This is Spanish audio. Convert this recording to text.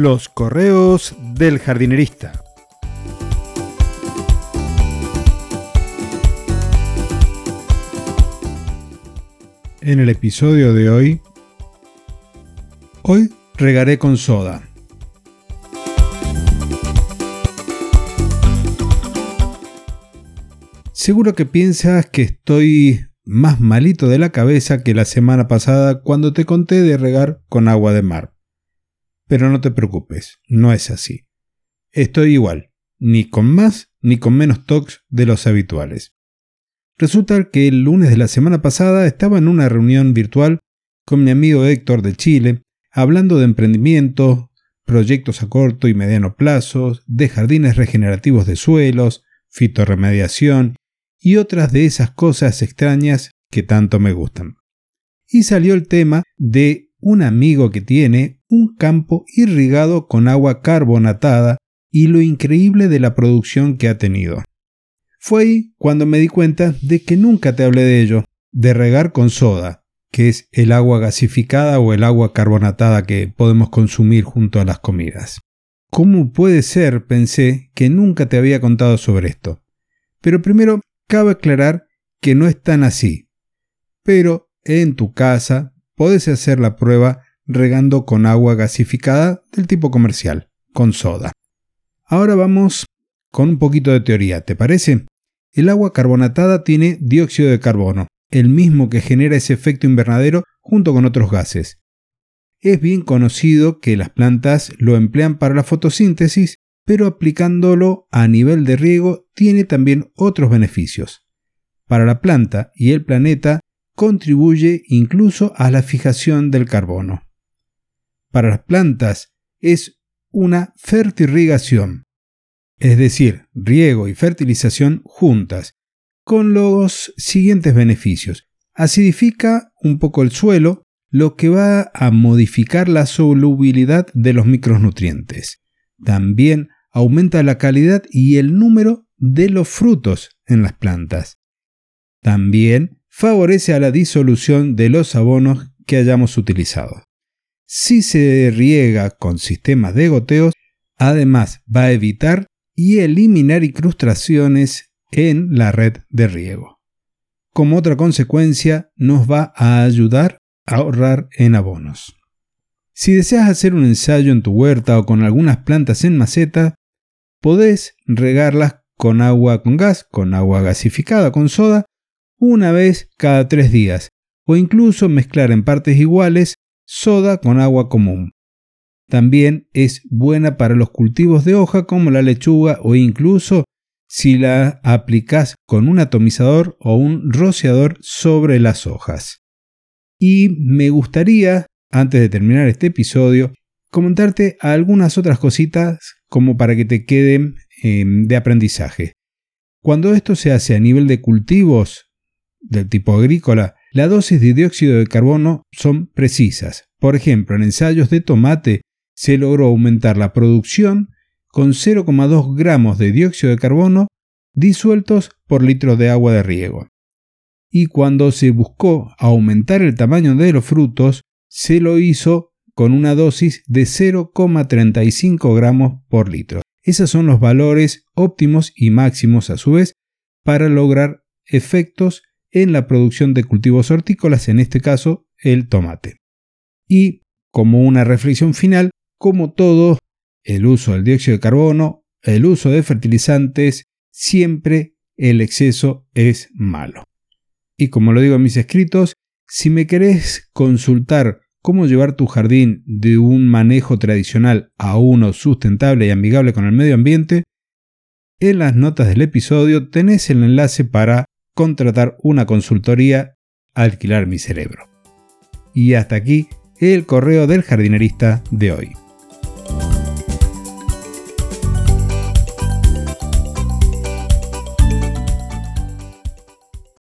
Los correos del jardinerista. En el episodio de hoy, hoy regaré con soda. Seguro que piensas que estoy más malito de la cabeza que la semana pasada cuando te conté de regar con agua de mar. Pero no te preocupes, no es así. Estoy igual, ni con más ni con menos tox de los habituales. Resulta que el lunes de la semana pasada estaba en una reunión virtual con mi amigo Héctor de Chile, hablando de emprendimiento, proyectos a corto y mediano plazo, de jardines regenerativos de suelos, fitorremediación y otras de esas cosas extrañas que tanto me gustan. Y salió el tema de un amigo que tiene un campo irrigado con agua carbonatada y lo increíble de la producción que ha tenido. Fue ahí cuando me di cuenta de que nunca te hablé de ello, de regar con soda, que es el agua gasificada o el agua carbonatada que podemos consumir junto a las comidas. ¿Cómo puede ser, pensé, que nunca te había contado sobre esto? Pero primero Cabe aclarar que no es tan así, pero en tu casa puedes hacer la prueba regando con agua gasificada del tipo comercial, con soda. Ahora vamos con un poquito de teoría, ¿te parece? El agua carbonatada tiene dióxido de carbono, el mismo que genera ese efecto invernadero junto con otros gases. Es bien conocido que las plantas lo emplean para la fotosíntesis pero aplicándolo a nivel de riego tiene también otros beneficios. Para la planta y el planeta contribuye incluso a la fijación del carbono. Para las plantas es una fertirrigación, es decir, riego y fertilización juntas, con los siguientes beneficios. Acidifica un poco el suelo, lo que va a modificar la solubilidad de los micronutrientes. También aumenta la calidad y el número de los frutos en las plantas. También favorece a la disolución de los abonos que hayamos utilizado. Si se riega con sistemas de goteos, además va a evitar y eliminar incrustaciones en la red de riego. Como otra consecuencia, nos va a ayudar a ahorrar en abonos. Si deseas hacer un ensayo en tu huerta o con algunas plantas en maceta, podés regarlas con agua con gas, con agua gasificada, con soda, una vez cada tres días, o incluso mezclar en partes iguales soda con agua común. También es buena para los cultivos de hoja como la lechuga o incluso si la aplicas con un atomizador o un rociador sobre las hojas. Y me gustaría antes de terminar este episodio, comentarte algunas otras cositas como para que te queden em, de aprendizaje. Cuando esto se hace a nivel de cultivos del tipo agrícola, la dosis de dióxido de carbono son precisas. Por ejemplo, en ensayos de tomate se logró aumentar la producción con 0,2 gramos de dióxido de carbono disueltos por litro de agua de riego. Y cuando se buscó aumentar el tamaño de los frutos, se lo hizo con una dosis de 0,35 gramos por litro. Esos son los valores óptimos y máximos a su vez para lograr efectos en la producción de cultivos hortícolas, en este caso el tomate. Y como una reflexión final, como todo, el uso del dióxido de carbono, el uso de fertilizantes, siempre el exceso es malo. Y como lo digo en mis escritos, si me querés consultar cómo llevar tu jardín de un manejo tradicional a uno sustentable y amigable con el medio ambiente, en las notas del episodio tenés el enlace para contratar una consultoría Alquilar mi cerebro. Y hasta aquí el correo del jardinerista de hoy.